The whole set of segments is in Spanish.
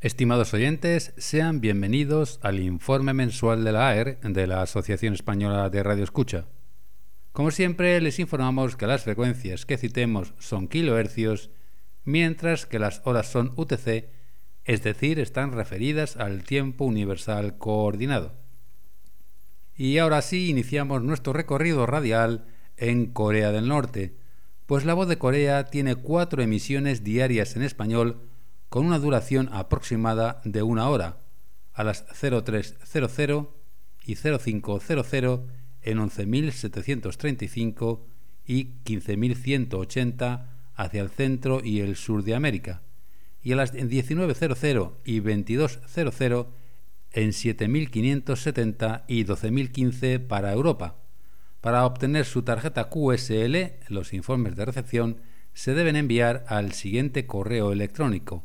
Estimados oyentes, sean bienvenidos al informe mensual de la AER de la Asociación Española de Radio Escucha. Como siempre, les informamos que las frecuencias que citemos son kilohercios, mientras que las horas son UTC, es decir, están referidas al tiempo universal coordinado. Y ahora sí, iniciamos nuestro recorrido radial en Corea del Norte, pues la voz de Corea tiene cuatro emisiones diarias en español con una duración aproximada de una hora, a las 0300 y 0500 en 11.735 y 15.180 hacia el centro y el sur de América, y a las 19.00 y 22.00 en 7.570 y 12.015 para Europa. Para obtener su tarjeta QSL, los informes de recepción se deben enviar al siguiente correo electrónico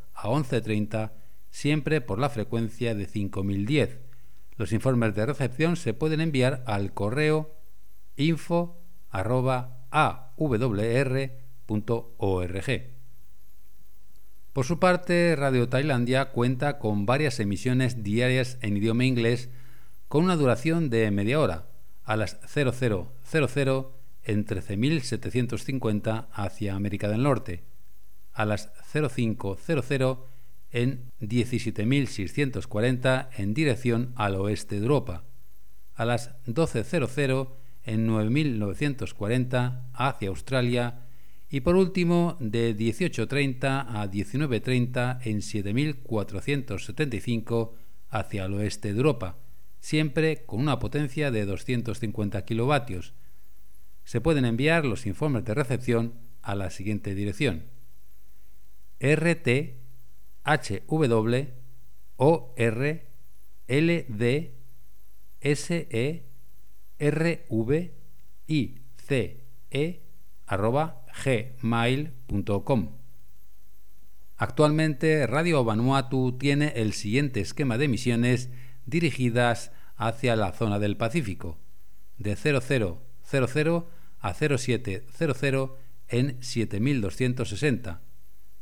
a 11.30, siempre por la frecuencia de 5010. Los informes de recepción se pueden enviar al correo info.awr.org. Por su parte, Radio Tailandia cuenta con varias emisiones diarias en idioma inglés con una duración de media hora, a las 0000 en 13.750 hacia América del Norte, a las 0500 en 17.640 en dirección al oeste de Europa, a las 12.00 en 9.940 hacia Australia y por último de 18.30 a 19.30 en 7.475 hacia el oeste de Europa, siempre con una potencia de 250 kilovatios. Se pueden enviar los informes de recepción a la siguiente dirección RT HW D S E R V I C E arroba gmail.com. Actualmente Radio Vanuatu tiene el siguiente esquema de emisiones dirigidas hacia la zona del Pacífico, de 0000 a 0700 en 7260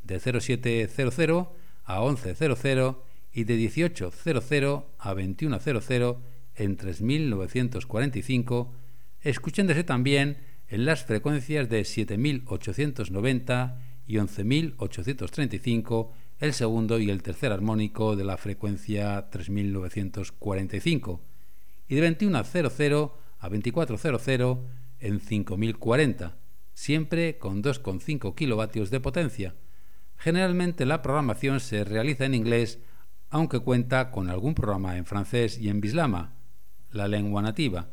de 0700 a 1100 y de 1800 a 2100 en 3945, escuchándose también en las frecuencias de 7890 y 11835, el segundo y el tercer armónico de la frecuencia 3945, y de 2100 a 2400 en 5040, siempre con 2,5 kilovatios de potencia Generalmente la programación se realiza en inglés, aunque cuenta con algún programa en francés y en bislama, la lengua nativa.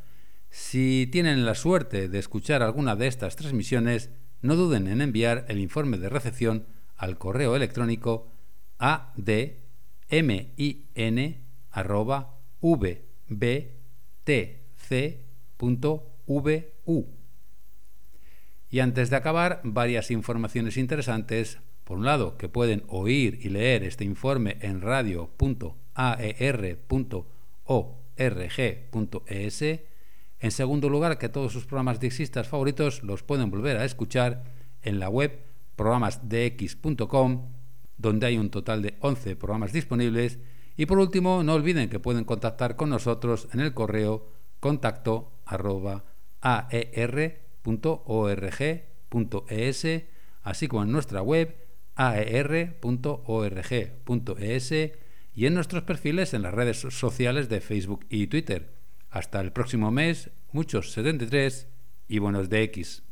Si tienen la suerte de escuchar alguna de estas transmisiones, no duden en enviar el informe de recepción al correo electrónico admin.vbtc.vu. Y antes de acabar, varias informaciones interesantes por un lado, que pueden oír y leer este informe en radio.aer.org.es. En segundo lugar, que todos sus programas dixistas favoritos los pueden volver a escuchar en la web programasdx.com, donde hay un total de 11 programas disponibles. Y por último, no olviden que pueden contactar con nosotros en el correo contacto así como en nuestra web aer.org.es y en nuestros perfiles en las redes sociales de Facebook y Twitter. Hasta el próximo mes, muchos 73 y buenos de X.